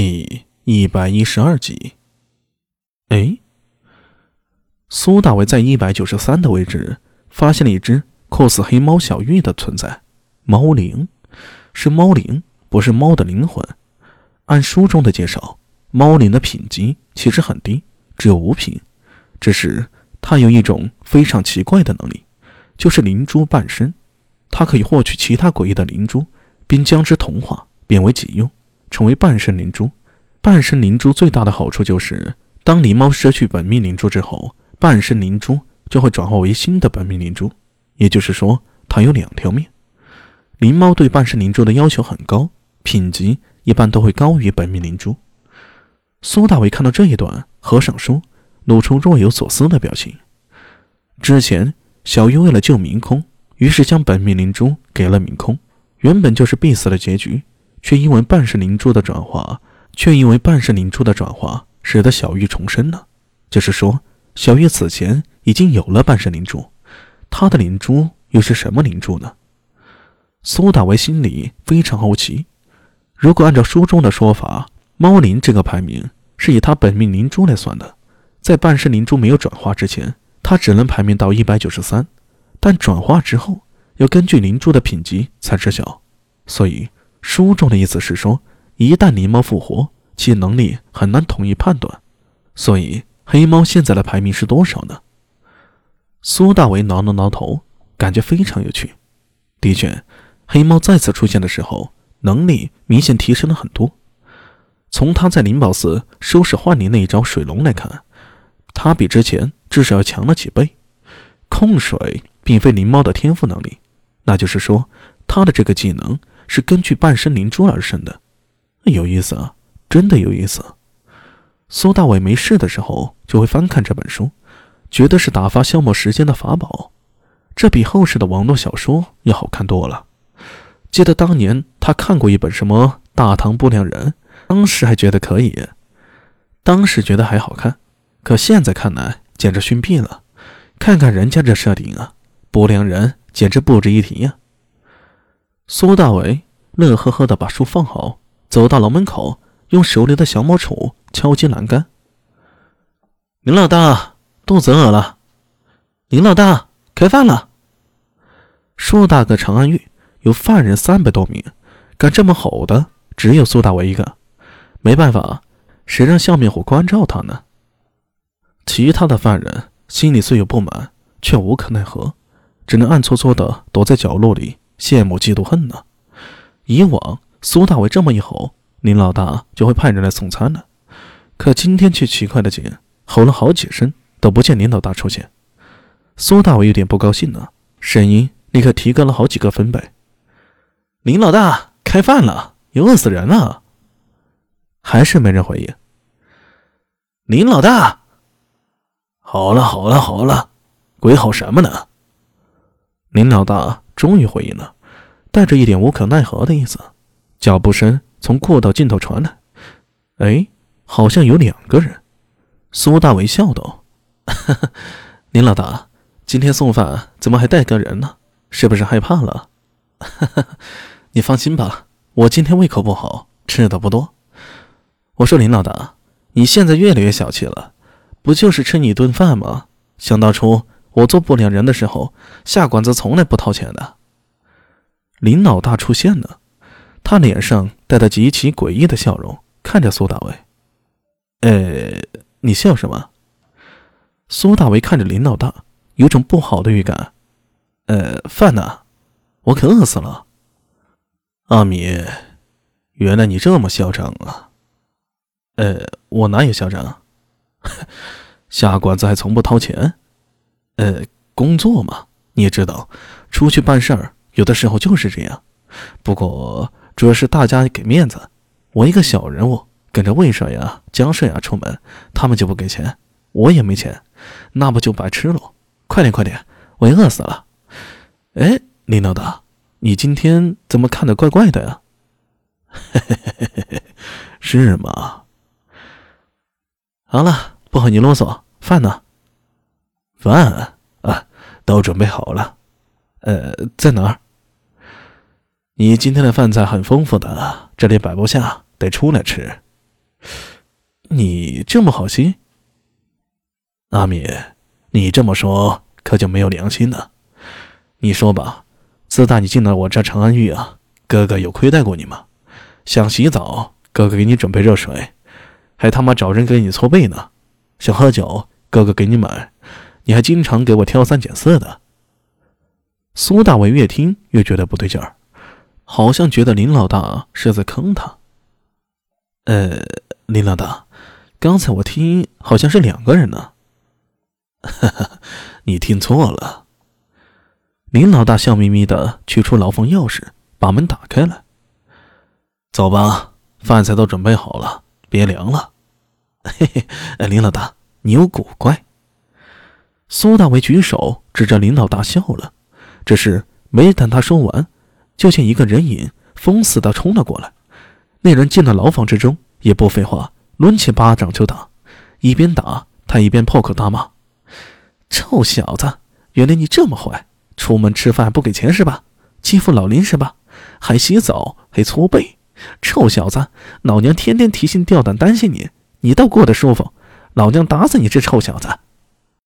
第一百一十二集。哎，苏大伟在一百九十三的位置发现了一只酷似黑猫小玉的存在，猫灵，是猫灵，不是猫的灵魂。按书中的介绍，猫灵的品级其实很低，只有五品，只是它有一种非常奇怪的能力，就是灵珠半身，它可以获取其他诡异的灵珠，并将之同化，变为己用。成为半身灵珠，半身灵珠最大的好处就是，当狸猫失去本命灵珠之后，半身灵珠就会转化为新的本命灵珠。也就是说，它有两条命。灵猫对半身灵珠的要求很高，品级一般都会高于本命灵珠。苏大伟看到这一段，合上书，露出若有所思的表情。之前，小玉为了救明空，于是将本命灵珠给了明空，原本就是必死的结局。却因为半世灵珠的转化，却因为半世灵珠的转化，使得小玉重生了。就是说，小玉此前已经有了半世灵珠，她的灵珠又是什么灵珠呢？苏大为心里非常好奇。如果按照书中的说法，猫灵这个排名是以他本命灵珠来算的，在半世灵珠没有转化之前，他只能排名到一百九十三，但转化之后，要根据灵珠的品级才知晓，所以。书中的意思是说，一旦狸猫复活，其能力很难统一判断。所以，黑猫现在的排名是多少呢？苏大为挠了挠头，感觉非常有趣。的确，黑猫再次出现的时候，能力明显提升了很多。从他在灵宝寺收拾幻灵那一招水龙来看，他比之前至少要强了几倍。控水并非灵猫的天赋能力，那就是说，他的这个技能。是根据半身灵珠而生的，有意思啊，真的有意思。苏大伟没事的时候就会翻看这本书，觉得是打发消磨时间的法宝。这比后世的网络小说要好看多了。记得当年他看过一本什么《大唐不良人》，当时还觉得可以，当时觉得还好看，可现在看来简直逊毙了。看看人家这设定啊，不良人简直不值一提呀。苏大伟乐呵呵地把书放好，走到楼门口，用手里的小毛杵敲击栏杆。林老大，肚子饿了。林老大，开饭了。舒大哥长安狱有犯人三百多名，敢这么吼的只有苏大伟一个。没办法，谁让笑面虎关照他呢？其他的犯人心里虽有不满，却无可奈何，只能暗搓搓地躲在角落里。羡慕嫉妒恨呢？以往苏大伟这么一吼，林老大就会派人来送餐了。可今天却奇怪的紧，吼了好几声都不见林老大出现。苏大伟有点不高兴了，声音立刻提高了好几个分贝：“林老大，开饭了，又饿死人了。”还是没人回应。林老大，好了好了好了，鬼吼什么呢？林老大。终于回应了，带着一点无可奈何的意思。脚步声从过道尽头传来，哎，好像有两个人。苏大伟笑道：“ 林老大，今天送饭怎么还带个人呢？是不是害怕了？” 你放心吧，我今天胃口不好，吃的不多。我说林老大，你现在越来越小气了，不就是吃你一顿饭吗？想当初。我做不良人的时候，下馆子从来不掏钱的。林老大出现了，他脸上带着极其诡异的笑容，看着苏大为。呃，你笑什么？苏大为看着林老大，有种不好的预感。呃，饭呢？我可饿死了。阿米，原来你这么嚣张啊！呃，我哪有嚣张？下馆子还从不掏钱。呃，工作嘛，你也知道，出去办事儿，有的时候就是这样。不过主要是大家给面子，我一个小人物跟着魏帅呀、江帅呀出门，他们就不给钱，我也没钱，那不就白吃了？快点，快点，我也饿死了。哎，林老大，你今天怎么看的怪怪的呀？是吗？好了，不和你啰嗦，饭呢？饭啊，都准备好了。呃，在哪儿？你今天的饭菜很丰富的，这里摆不下，得出来吃。你这么好心？阿米，你这么说可就没有良心了。你说吧，自打你进了我这长安狱啊，哥哥有亏待过你吗？想洗澡，哥哥给你准备热水，还他妈找人给你搓背呢。想喝酒，哥哥给你买，你还经常给我挑三拣四的。苏大伟越听越觉得不对劲儿，好像觉得林老大是在坑他。呃，林老大，刚才我听好像是两个人呢。哈哈，你听错了。林老大笑眯眯的取出牢房钥匙，把门打开了。走吧，饭菜都准备好了，别凉了。嘿嘿，林老大，你有古怪。苏大为举手指着林老大笑了，只是没等他说完，就见一个人影疯似的冲了过来。那人进了牢房之中，也不废话，抡起巴掌就打，一边打他一边破口大骂：“臭小子，原来你这么坏！出门吃饭不给钱是吧？欺负老林是吧？还洗澡还搓背！”臭小子，老娘天天提心吊胆担心你，你倒过得舒服。老娘打死你这臭小子！